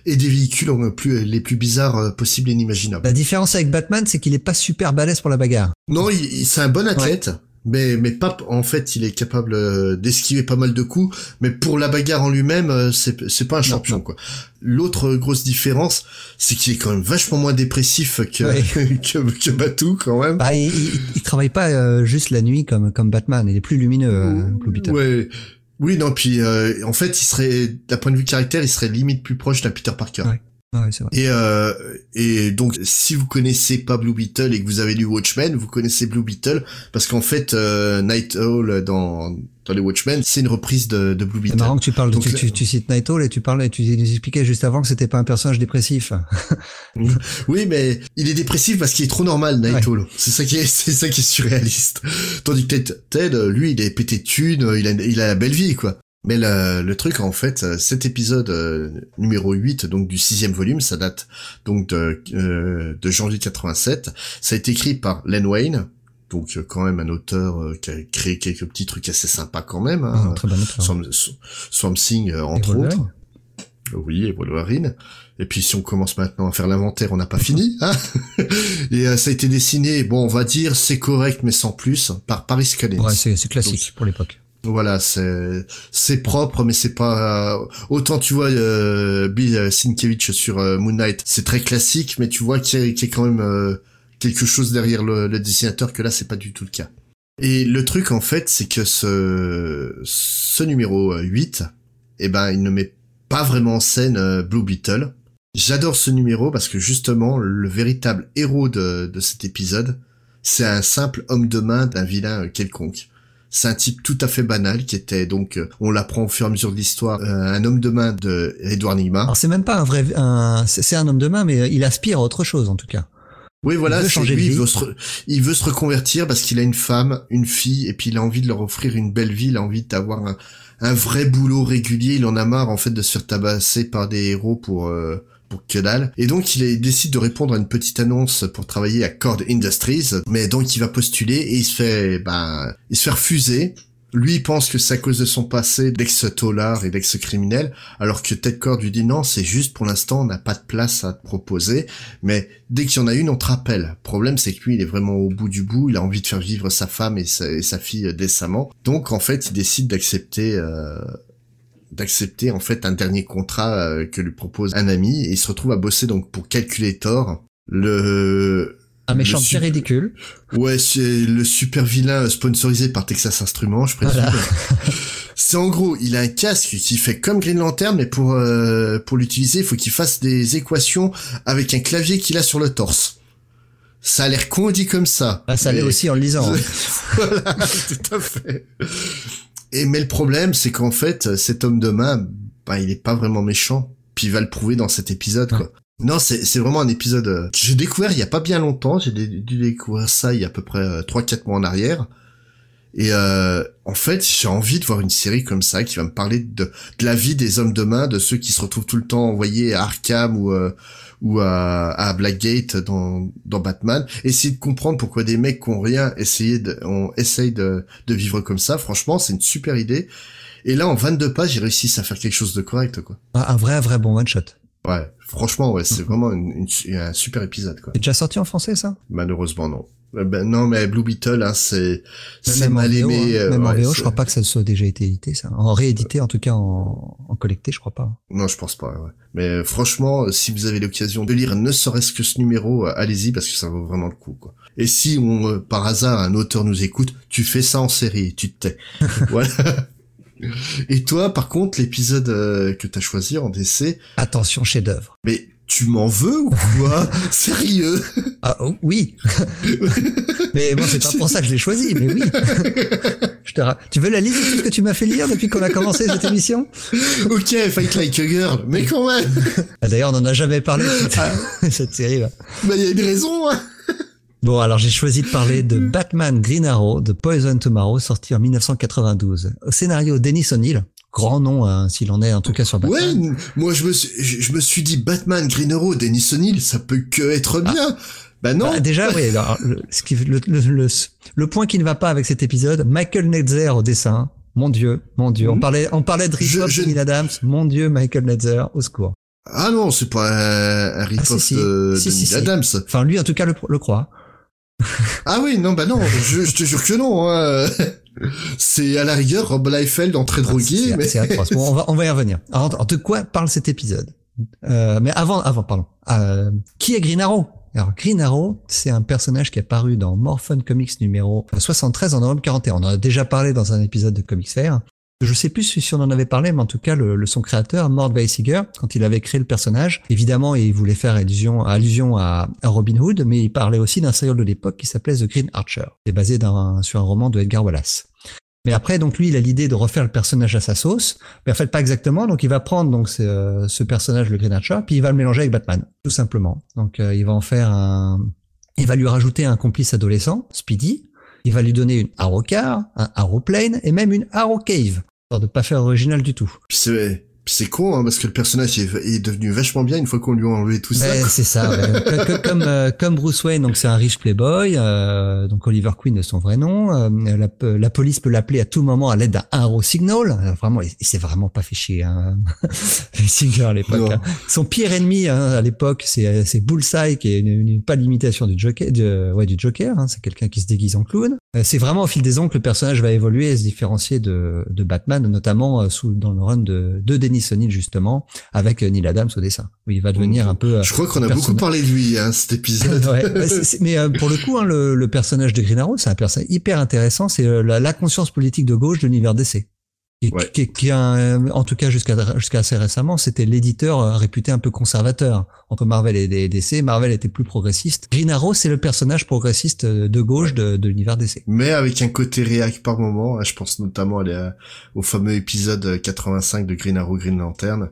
et des véhicules plus, les plus bizarres euh, possibles et inimaginables. La différence avec Batman, c'est qu'il est pas super balèze pour la bagarre. Non, il, il- c'est un bon athlète, mais mais pas en fait, il est capable euh, d'esquiver pas mal de coups, mais pour la bagarre en lui-même, euh, c'est c'est pas un champion quoi. L'autre grosse différence, c'est qu'il est quand même vachement moins dépressif que Ouais. que, que Batou quand même. Bah, il, il, il travaille pas euh, juste la nuit comme comme Batman. Il est plus lumineux. Ouais. Oui, non, puis euh, en fait, il serait, d'un point de vue caractère, il serait limite plus proche d'un Peter Parker. Ouais. Ouais, c'est vrai. Et, euh, et donc, si vous connaissez pas Blue Beetle et que vous avez lu Watchmen, vous connaissez Blue Beetle parce qu'en fait, euh, Night Owl dans dans les Watchmen, c'est une reprise de, de Blue C'est Beetle. marrant que tu parles, Donc, tu, là- tu, tu cites Night Owl et tu parlais, tu nous expliquais juste avant que c'était pas un personnage dépressif. Oui, mais il est dépressif parce qu'il est trop normal, Night Ouais. Owl. C'est ça qui est, c'est ça qui est surréaliste. Tandis que Ted, Ted, lui, il est pété de thunes, il a, il a la belle vie, quoi. Mais le, le truc, en fait, euh, cet épisode euh, numéro 8, donc du sixième volume, ça date donc de, euh, de janvier 87. Ça a été écrit par Len Wayne, donc euh, quand même un auteur euh, qui a créé quelques petits trucs assez sympas quand même. hein. Très bon auteur. Swamp, Swamp Thing, euh, entre autres. Oui, et Wolverine. Et puis si on commence maintenant à faire l'inventaire, on n'a pas fini. Hein et euh, ça a été dessiné, bon, on va dire, c'est correct, mais sans plus, par Paris Cadet. Ouais, c'est c'est classique pour l'époque. Voilà, c'est propre, mais c'est pas autant tu vois euh, Bill euh, Sienkiewicz sur euh, Moon Knight, c'est très classique, mais tu vois qu'il y, a- quand même euh, quelque chose derrière le, dessinateur que là c'est pas du tout le cas. Et le truc en fait, c'est que ce numéro euh, 8, eh ben il ne met pas vraiment en scène Blue Beetle. J'adore ce numéro parce que justement le véritable héros de de cet épisode, c'est un simple homme de main d'un vilain quelconque. C'est un type tout à fait banal qui était donc, euh, on l'apprend au fur et à mesure de l'histoire, euh, un homme de main de Edward Nigma. Alors c'est même pas un vrai, un, c'est un homme de main, mais il aspire à autre chose en tout cas. Oui, voilà, il veut changer lui, il veut, se re- il veut se reconvertir parce qu'il a une femme, une fille, et puis il a envie de leur offrir une belle vie, il a envie d'avoir un, un vrai boulot régulier, il en a marre en fait de se faire tabasser par des héros pour euh, pour. Et donc il, décide de répondre à une petite annonce pour travailler à Cord Industries, mais donc il va postuler et il se fait ben il se fait refuser. Lui il pense que c'est à cause de son passé d'ex-tolard et d'ex-criminel, alors que Ted Cord lui dit non, c'est juste pour l'instant on n'a pas de place à te proposer, mais dès qu'il y en a une, on te rappelle. Le problème, c'est que lui, il est vraiment au bout du bout. Il a envie de faire vivre sa femme et sa, et sa fille décemment. Donc, en fait, il décide d'accepter, euh, d'accepter en fait un dernier contrat euh, que lui propose un ami et il se retrouve à bosser donc pour Calculator. Le Un méchant sup- ridicule. ouais, c'est le super vilain sponsorisé par Texas Instruments, je présume. Voilà. C'est en gros, il a un casque qui fait comme Green Lantern, mais pour euh, pour l'utiliser, il faut qu'il fasse des équations avec un clavier qu'il a sur le torse. Ça a l'air con dit comme ça. Ah, ça l'est mais- aussi en le lisant. hein. voilà, tout à fait. Et mais le problème, c'est qu'en fait, cet homme de main, bah, il est pas vraiment méchant. Puis il va le prouver dans cet épisode, quoi. Non, c'est c'est vraiment un épisode euh, j'ai découvert il y a pas bien longtemps. J'ai dû découvrir ça il y a à peu près euh, 3-4 mois en arrière. Et euh, en fait, j'ai envie de voir une série comme ça qui va me parler de, de la vie des hommes de main, de ceux qui se retrouvent tout le temps envoyés à Arkham ou euh, ou à, à Blackgate dans dans Batman. Essayer de comprendre pourquoi des mecs qui ont rien essayer de, on essaye de de vivre comme ça. Franchement, c'est une super idée. Et là, en 22 pages, j'ai réussi à faire quelque chose de correct, quoi. Un un vrai, vrai bon one shot. Ouais, franchement, ouais, c'est vraiment une, une- un super épisode, quoi. C'est déjà sorti en français, ça? Malheureusement, non. Euh, Ben, non, mais Blue Beetle, hein, c'est, mal VO, aimé. hein. euh, Même en ouais, VO, je crois pas que ça soit déjà été édité, ça. En réédité, en tout cas, en, en collecté, je crois pas. Non, je pense pas, ouais. Mais euh, franchement, euh, si vous avez l'occasion de lire ne serait-ce que ce numéro, euh, allez-y parce que ça vaut vraiment le coup, quoi. Et si on, euh, par hasard, un auteur nous écoute, tu fais ça en série, tu te tais. voilà. Et toi, par contre, l'épisode euh, que t'as choisi en DC, Attention, chef-d'œuvre. mais tu m'en veux ou quoi Sérieux Ah oh, oui. mais bon, c'est pas pour ça que je l'ai choisi, mais oui. je te ra- Tu veux la liste de tout ce que tu m'as fait lire depuis qu'on a commencé cette émission? Ok, Fight Like a Girl, mais quand même Ah, D'ailleurs, on en a jamais parlé de cette, cette série. là. Bah, il y a une raison, hein Bon, alors j'ai choisi de parler de Batman Green Arrow de Poison Tomorrow, sorti en 1992. Au scénario, Dennis O'Neill, grand nom hein, s'il en est, en tout cas sur Ouais, Batman. n- moi je me suis, je, je me suis dit Batman, Green Arrow, Dennis O'Neill, ça peut que être bien. Bah non. Bah, déjà, oui. alors, le, ce qui- le, le, le- le point qui ne va pas avec cet épisode, Michael Netzer au dessin. Mon Dieu, mon Dieu. On Mhm. parlait, on parlait de rip-off je- Neil Adams. Mon Dieu, Michael Netzer, au secours. Ah non, c'est pas un, un si, si. de, Si, de si, Neil si. Adams. Enfin, lui, en tout cas, le, le croit. Ah oui, non, bah non, je, je te jure que non. hein. C'est à la rigueur Rob Liefeld en très drogué, C'est mais c'est atroce. Bon, on va, on va y revenir. Alors, de quoi parle cet épisode? Euh, Mais avant, avant, pardon. Euh, qui est Green Arrow? Alors, Green Arrow, c'est un personnage qui est apparu dans Morphin Comics numéro 73 en novembre 41. On en a déjà parlé dans un épisode de Comics Fair. Je sais plus si on en avait parlé, mais en tout cas, le, le- son créateur, Mort Weisiger, quand il avait créé le personnage, évidemment, il voulait faire allusion, allusion à, Robin Hood, mais il parlait aussi d'un serial de l'époque qui s'appelait The Green Archer. C'est basé d'un- sur un roman de Edgar Wallace. Mais après, donc lui, il a l'idée de refaire le personnage à sa sauce. Mais en fait, pas exactement. Donc, il va prendre donc ce, ce personnage, le Green Archer, puis il va le mélanger avec Batman, tout simplement. Donc, euh, il va en faire un. Il va lui rajouter un complice adolescent, Speedy. Il va lui donner une Arrow Car, un Arrow Plane et même une Arrow Cave. Histoire de pas faire original du tout. C'est con hein, parce que le personnage est, est devenu vachement bien une fois qu'on lui a enlevé tout ça. Ouais, quoi. c'est ça. ouais. Comme euh, comme Bruce Wayne, donc c'est un riche playboy. euh, donc Oliver Queen est son vrai nom. euh, la, la police peut l'appeler à tout moment à l'aide d'un arrow signal. Euh, vraiment, il, il s'est vraiment pas fait chier. Hein. Singer à l'époque. Hein. Son pire ennemi hein, à l'époque, c'est c'est Bullseye, qui est une, une- pas l'imitation du Joker. De, ouais, du Joker. Hein, c'est quelqu'un qui se déguise en clown. Euh, c'est vraiment au fil des ans que le personnage va évoluer et se différencier de, de Batman, notamment euh, sous dans le run de, de Dennis O'Neill justement, avec euh, Neil Adams au dessin. Où il va devenir un peu. euh, Je crois qu'on a personnage- beaucoup parlé de lui hein, cet épisode. Ouais, ouais, c'est- c'est- mais euh, pour le coup, hein, le, le personnage de Green Arrow, c'est un personnage hyper intéressant. C'est euh, la, la conscience politique de gauche de l'univers DC. Ouais. qui, qui a, un- en tout cas jusqu'à jusqu'à assez récemment, c'était l'éditeur euh, réputé un peu conservateur entre Marvel et DC. Marvel était plus progressiste. Green Arrow, c'est le personnage progressiste euh, de gauche de, de l'univers DC. mais avec un côté réac par moment. hein, Je pense notamment à au fameux épisode 85 de Green Arrow Green Lantern,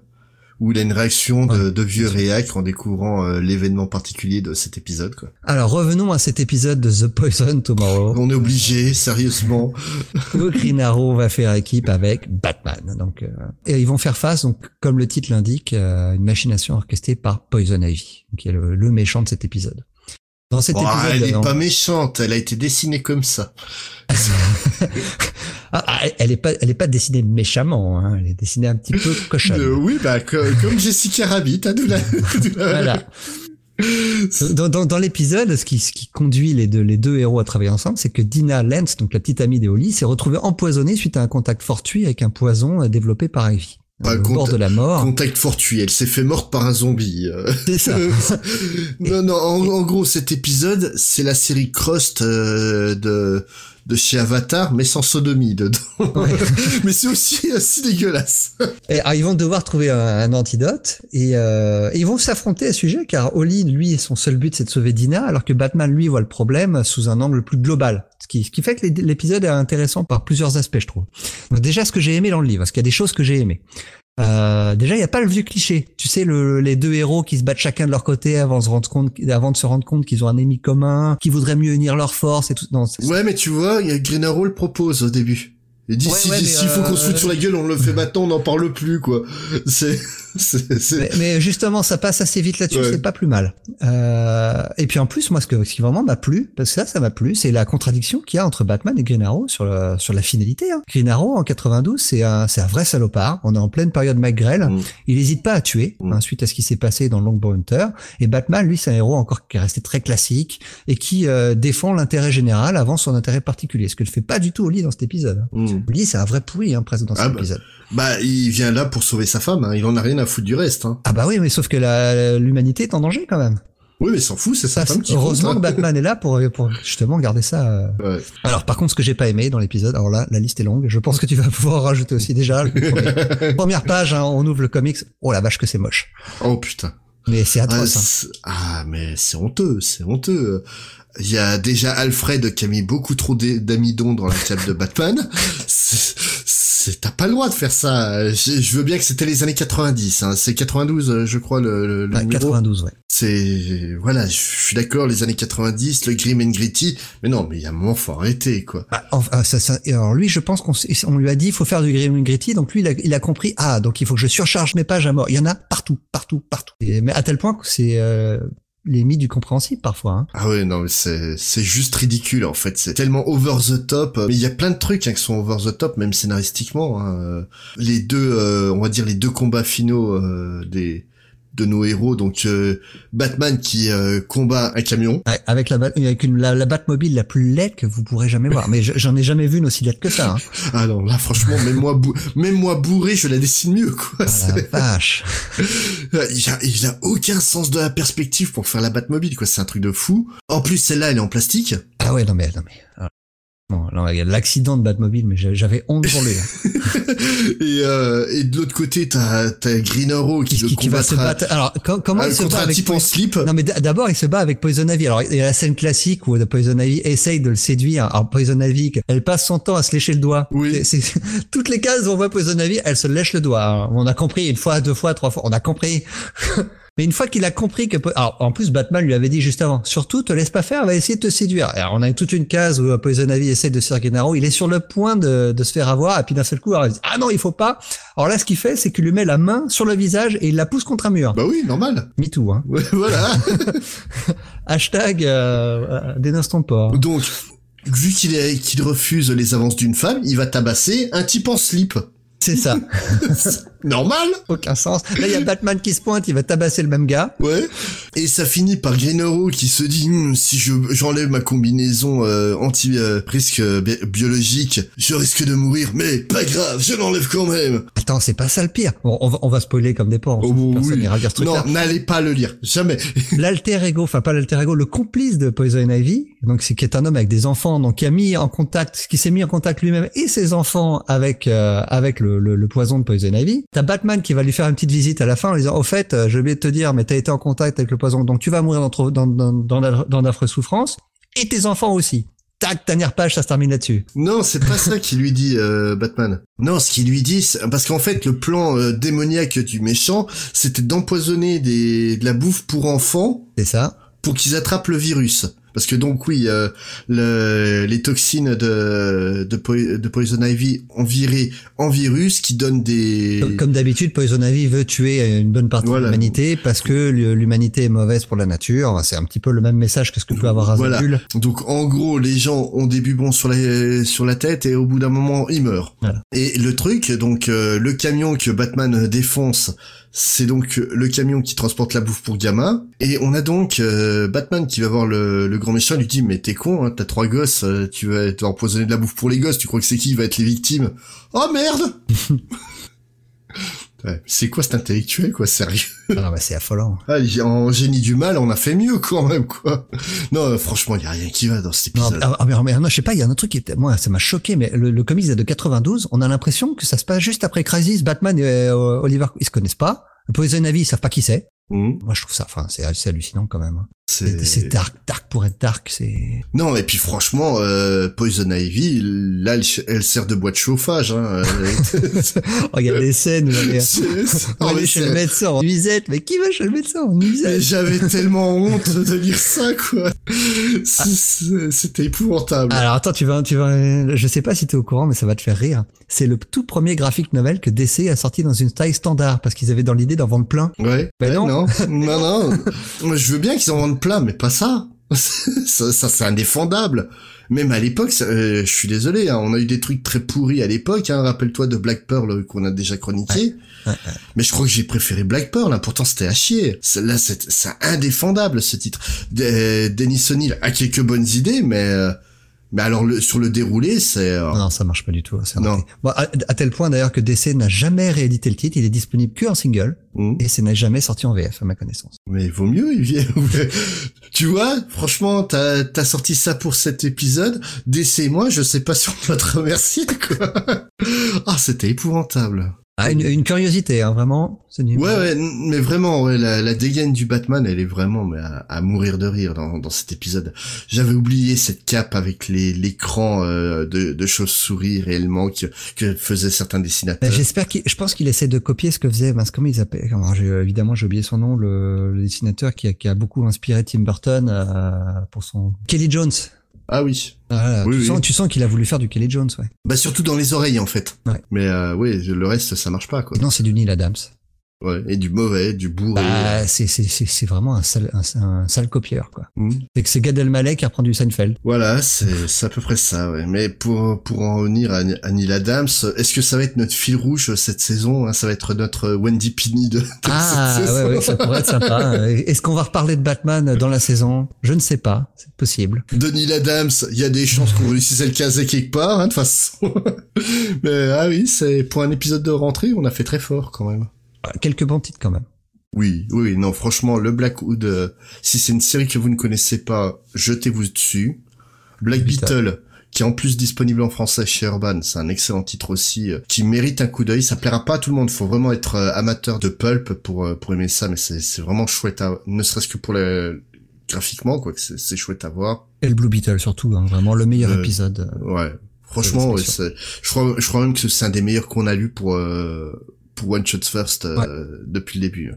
où il a une réaction de, Ouais. de vieux réac en découvrant euh, l'événement particulier de cet épisode. Quoi. Alors revenons à cet épisode de The Poison Tomorrow. On est obligé, sérieusement. où Green Arrow va faire équipe avec Batman. Donc, euh, et ils vont faire face, donc comme le titre l'indique, euh, une machination orchestrée par Poison Ivy, qui est le, le méchant de cet épisode. Dans cet Oh, elle est pas méchante, elle a été dessinée comme ça. Ah, ah, elle est pas, elle est pas dessinée méchamment, hein, elle est dessinée un petit peu cochonne. Euh, oui, bah co- comme Jessica Rabbit, hein, la- Voilà. Dans, dans, dans l'épisode, ce qui, ce qui conduit les deux, les deux héros à travailler ensemble, c'est que Dina Lentz, donc la petite amie de Holly, s'est retrouvée empoisonnée suite à un contact fortuit avec un poison euh, développé par Ivy. Bah, bord de la mort. Contact fortuit, elle s'est fait morte par un zombie. euh. C'est ça. non, non, en, en gros, cet épisode, c'est la série Crost euh, de de chez Avatar, mais sans sodomie dedans. Ouais. mais c'est aussi assez dégueulasse. Et, alors, ils vont devoir trouver un, un antidote et, euh, et ils vont s'affronter à ce sujet car Oli, lui, son seul but c'est de sauver Dina, alors que Batman, lui, voit le problème sous un angle plus global. Ce qui, ce qui fait que l'é- l'épisode est intéressant par plusieurs aspects, je trouve. Donc déjà, ce que j'ai aimé dans le livre, parce qu'il y a des choses que j'ai aimées. Euh, déjà, il n'y a pas le vieux cliché. Tu sais, le, les deux héros qui se battent chacun de leur côté avant, de se rendre compte, avant de se rendre compte qu'ils ont un ennemi commun, qui voudraient mieux unir leurs forces et tout. Non, Ouais, mais tu vois, il y a Green Arrow le propose au début. Il dit Ouais, si- ouais, faut qu'on se euh, foute sur la gueule, on le fait maintenant, on n'en parle plus, quoi. C'est, Mais, mais justement, ça passe assez vite là-dessus, Ouais. c'est pas plus mal. Euh, et puis en plus, moi, ce, que, ce qui vraiment m'a plu, parce que ça, ça m'a plu, c'est la contradiction qu'il y a entre Batman et Green Arrow sur, le, sur la finalité. Hein. Green Arrow, en 92, c'est un, c'est un vrai salopard. On est en pleine période McGrell. Mm. Il hésite pas à tuer, Mm. hein, suite à ce qui s'est passé dans Longbow Hunter. Et Batman, lui, c'est un héros encore qui est resté très classique et qui euh, défend l'intérêt général avant son intérêt particulier. Ce que ne fait pas du tout Oli dans cet épisode. Hmm. Oli, c'est un vrai pourri, hein, presque dans cet Ah bah. épisode. Bah, il vient là pour sauver sa femme, hein. il en a rien à foutre du reste. Hein. Ah bah oui, mais sauf que l'humanité est en danger quand même. Oui, mais s'en fout, c'est sa femme qui compte. heureusement hein. que Batman est là pour, pour justement garder ça. euh. Ouais. Alors par contre, ce que j'ai pas aimé dans l'épisode, alors là, la liste est longue. Je pense que tu vas pouvoir rajouter aussi déjà. premier- première page, hein, on ouvre le comics. Oh la vache que c'est moche. Oh putain. Mais c'est Ah, atroce. hein. c'est- ah, mais c'est honteux, c'est honteux. Il y a déjà Alfred qui a mis beaucoup trop d'amidon dans la cape de Batman. T'as pas le droit de faire ça. Je, veux bien que c'était les années 90. Hein. C'est 92, euh, je crois, le, le, le Ouais, numéro. 92, ouais. C'est, voilà, je suis d'accord, les années 90, le grim and gritty. Mais non, mais il y a un moment, faut arrêter, quoi. Ah, enfin, ça, ça- et alors lui, je pense qu'on on lui a dit, il faut faire du grim and gritty. Donc lui, il a, il a compris. Ah, donc il faut que je surcharge mes pages à mort. Il y en a partout, partout, partout. Et- mais à tel point que c'est euh, limite du compréhensible parfois. Hein. Ah ouais, non, mais c'est, c'est juste ridicule, en fait. C'est tellement over the top. Mais il y a plein de trucs hein, qui sont over the top, même scénaristiquement. hein. Les deux, euh, on va dire les deux combats finaux euh, des de nos héros. Donc euh, Batman qui euh, combat un camion. Avec la, avec une, la, la Batmobile la plus laide que vous pourrez jamais voir. Mais je- j'en ai jamais vu une aussi laide que ça. Hein. Ah non, là franchement, même moi, même moi bourré, je la dessine mieux, quoi. Ah, la vache. Il a, il a aucun sens de la perspective pour faire la Batmobile, quoi. C'est un truc de fou. En plus, celle-là, elle est en plastique. Ah ouais, non mais, non mais. Bon, non, il y a l'accident de Batmobile, mais j'a- j'avais honte pour lui. hein. et, euh, et de l'autre côté, t'as, t'as Green Arrow qui, Qui, va se battre. Alors, com- comment euh, il se bat un avec en slip. Non mais d'abord il se bat avec Poison Ivy. Alors il y a la scène classique où Poison Ivy essaye de le séduire. Alors Poison Ivy, elle passe son temps à se lécher le doigt. Oui. Toutes les cases où on voit Poison Ivy, elle se lèche le doigt. Alors, on a compris une fois, deux fois, trois fois. On a compris. Mais une fois qu'il a compris que, alors en plus Batman lui avait dit juste avant, surtout te laisse pas faire, elle va essayer de te séduire. Alors on a toute une case où Poison Ivy essaie de séduire Green Arrow, il est sur le point de, de se faire avoir, et puis d'un seul coup, alors, il dit, ah non il faut pas. Alors là ce qu'il fait, c'est qu'il lui met la main sur le visage et il la pousse contre un mur. Bah oui, normal. Me too, hein. Ouais, voilà. Hashtag euh, euh, dénonce ton port. Donc, vu qu'il est, qu'il refuse les avances d'une femme, il va tabasser un type en slip. C'est ça. Normal. Aucun sens. Là, il y a Batman qui se pointe, il va tabasser le même gars. Ouais. Et ça finit par Green Arrow qui se dit Hum, si je j'enlève ma combinaison euh, anti euh, risque euh, bi- biologique, je risque de mourir, mais pas grave, je l'enlève quand même. Attends, c'est pas ça le pire. Bon, on va, on va spoiler comme des porcs. Oh, bon, Personne oui. n'ira lire ce truc-là. Non, n'allez pas le lire, jamais. L'alter ego, enfin pas l'alter ego, le complice de Poison Ivy, donc c'est qui est un homme avec des enfants, donc qui a mis en contact, qui s'est mis en contact lui-même et ses enfants avec euh, avec le, le, le poison de Poison Ivy. T'as Batman qui va lui faire une petite visite à la fin en lui disant au fait, j'ai oublié de te dire, mais t'as été en contact avec le poison, donc tu vas mourir dans dans dans dans, dans d'affreuses souffrances et tes enfants aussi. Tac, dernière page, ça se termine là-dessus. Non, c'est pas ça qu'il lui dit euh, Batman. Non, ce qu'il lui dit, c'est- parce qu'en fait, le plan euh, démoniaque du méchant, c'était d'empoisonner des de la bouffe pour enfants C'est ça. pour qu'ils attrapent le virus. Parce que donc oui, euh, le, les toxines de, de, po- de Poison Ivy ont viré en virus qui donnent des... Comme, comme d'habitude, Poison Ivy veut tuer une bonne partie Voilà. de l'humanité parce que l'humanité est mauvaise pour la nature. C'est un petit peu le même message que ce que peut avoir Voilà. Azul. Donc en gros, les gens ont des bubons sur la, sur la tête et au bout d'un moment, ils meurent. Voilà. Et le truc, donc euh, le camion que Batman défonce, c'est donc le camion qui transporte la bouffe pour gamin. Et on a donc euh, Batman qui va voir le, grand méchant, lui dit mais t'es con, hein, t'as trois gosses, euh, tu vas tu vas empoisonner de la bouffe pour les gosses, tu crois que c'est qui va être les victimes? Oh merde Ouais. C'est quoi cet intellectuel, quoi, sérieux? Ah non, bah, c'est affolant. ah, En génie du mal, on a fait mieux, quand même, quoi. Non, euh, franchement, il y a rien qui va dans cet Non, épisode. ah, ah, mais, mais non, je sais pas, il y a un autre truc qui était, moi, ça m'a choqué, mais le, le comics est de 92, on a l'impression que ça se passe juste après Crisis, Batman et euh, Oliver, ils se connaissent pas. Poison Ivy, ils savent pas qui c'est. Mhm. Moi, je trouve ça, enfin, c'est c'est hallucinant quand même. C'est dark, dark pour être dark, c'est... Non, et puis franchement, euh, Poison Ivy, là, elle, sert de boîte de chauffage. Hein. euh, Regarde les scènes où elle est- chez le médecin en nuisette, mais qui va chez le médecin en nuisette? J'avais tellement honte de lire ça, quoi. C'était épouvantable. Alors attends, tu vas, tu vas, je sais pas si t'es au courant, mais ça va te faire rire. C'est le tout premier graphique novel que DC a sorti dans une taille standard parce qu'ils avaient dans l'idée d'en vendre plein. Ouais. Ben Ouais, non. non. non, non. Moi, je veux bien qu'ils en vendent plein, mais pas ça. ça, ça, c'est indéfendable. Même à l'époque, euh, je suis désolé, hein, on a eu des trucs très pourris à l'époque. Hein, Rappelle-toi de Black Pearl euh, qu'on a déjà chroniqué. Ouais, Mais je crois que j'ai préféré Black Pearl. Hein, pourtant, c'était à chier. Là, c'est indéfendable ce titre. D- Dennis O'Neill a quelques bonnes idées, mais euh, mais alors le, sur le déroulé, c'est euh, Non, ça marche pas du tout. Non. Bon, à, à tel point d'ailleurs que DC n'a jamais réédité le titre. Il est disponible que en single hmm. et ça n'est jamais sorti en VF à ma connaissance. Mais vaut mieux, il vient. tu vois, franchement, t'as as sorti ça pour cet épisode. DC et moi, je sais pas si on va te remercier, quoi. ah, c'était épouvantable. Ah, une, une curiosité, hein, vraiment. Du- Ouais, ouais, mais vraiment, ouais, la, la dégaine du Batman, elle est vraiment mais à, à mourir de rire dans, dans cet épisode. J'avais oublié cette cape avec les l'écran euh, de, de chauve-souris réellement que, que faisaient certains Ben, dessinateurs. J'espère qu'il, je pense qu'il essaie de copier ce que faisait, mince, comment il s'appelle comment, j'ai- Évidemment, j'ai oublié son nom, le, le dessinateur qui a, qui a beaucoup inspiré Tim Burton euh, pour son Kelly Jones. Ah oui. Voilà, Oui, tu, oui. Sens, tu sens qu'il a voulu faire du Kelly Jones, ouais. Bah surtout dans les oreilles en fait. Ouais. Mais euh, oui, le reste ça marche pas quoi. Non, c'est du Neil Adams. Ouais, et du mauvais, du bourré. Bah, c'est, c'est, c'est, c'est vraiment un sale, un, un sale copieur, quoi. Hmm. C'est que c'est Gad Elmaleh qui reprend du Seinfeld. Voilà, c'est c'est à peu près ça, ouais. Mais pour pour en revenir à, à Neil Adams, est-ce que ça va être notre fil rouge cette saison hein? Ça va être notre Wendy Pini de, de Ah, cette saison ouais, ouais, ça pourrait être sympa. Est-ce qu'on va reparler de Batman dans la saison? Je ne sais pas. C'est possible. De Neil Adams, il y a des chances qu'on réussisse à le caser quelque part, hein, de toute façon. Mais ah oui, c'est pour un épisode de rentrée, on a fait très fort quand même. Quelques bons titres quand même. Oui, oui, non, franchement, le Blackwood, euh, si c'est une série que vous ne connaissez pas, jetez-vous dessus. Black Beetle. Beetle, qui est en plus disponible en français chez Urban, c'est un excellent titre aussi, euh, qui mérite un coup d'œil. Ça plaira pas à tout le monde, faut vraiment être euh, amateur de pulp pour euh, pour aimer ça, mais c'est c'est vraiment chouette, à, ne serait-ce que pour le graphiquement, quoi, que c'est chouette à voir. Et le Blue Beetle surtout, hein, vraiment le meilleur épisode. Ouais, franchement, ouais, je crois, je crois même que c'est un des meilleurs qu'on a lu pour euh, pour One Shot First euh, depuis le début.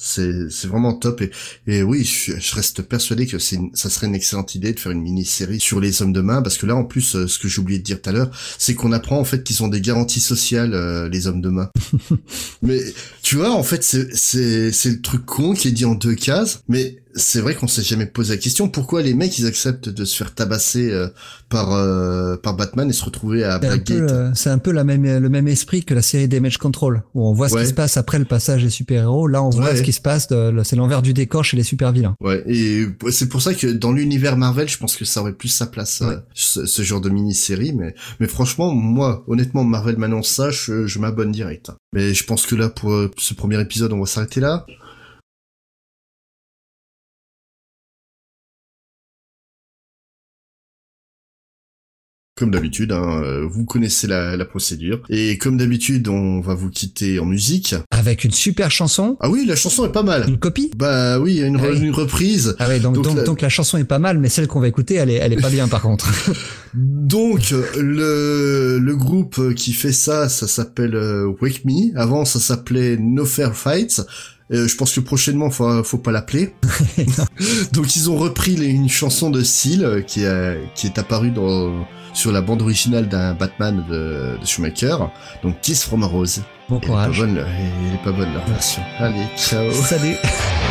C'est c'est vraiment top et et oui, je, je reste persuadé que c'est ça serait une excellente idée de faire une mini-série sur les hommes de main parce que là en plus euh, ce que j'ai oublié de dire tout à l'heure, c'est qu'on apprend en fait qu'ils ont des garanties sociales euh, les hommes de main. mais tu vois en fait c'est c'est c'est le truc con qui est dit en deux cases, mais c'est vrai qu'on s'est jamais posé la question pourquoi les mecs ils acceptent de se faire tabasser euh, par euh, par Batman et se retrouver à Blackgate. le- c'est un peu la même, le même esprit que la série Damage Control, où on voit ce Ouais. qui se passe après le passage des super-héros. Là, on voit Ouais. ce qui se passe, de- c'est l'envers du décor chez les super-vilains. Ouais, et c'est pour ça que dans l'univers Marvel, je pense que ça aurait plus sa place, Ouais. euh, ce, ce genre de mini-série. Mais, mais franchement, moi, honnêtement, Marvel m'annonce ça, je, je m'abonne direct. Mais je pense que là, pour euh, ce premier épisode, on va s'arrêter là. Comme d'habitude, hein, euh, vous connaissez la, la procédure. Et comme d'habitude, on va vous quitter en musique. Avec une super chanson, Ah oui, la chanson est pas mal. une copie. Bah oui, une, Ah oui. une reprise. Ah ouais, donc, Donc donc, la- donc la chanson est pas mal, mais celle qu'on va écouter, elle est, elle est pas bien par contre. Donc le le groupe qui fait ça, ça s'appelle euh, Wake Me. Avant, ça s'appelait No Fair Fights. Euh, je pense que prochainement, faut, faut pas l'appeler. Donc ils ont repris les- une chanson de Seal euh, qui qui est apparue dans sur la bande originale d'un Batman de, de Schumacher. Donc Kiss from a Rose. Bon Elle est pas courage. bonne, elle est pas bonne leur version. Allez, ciao. Salut.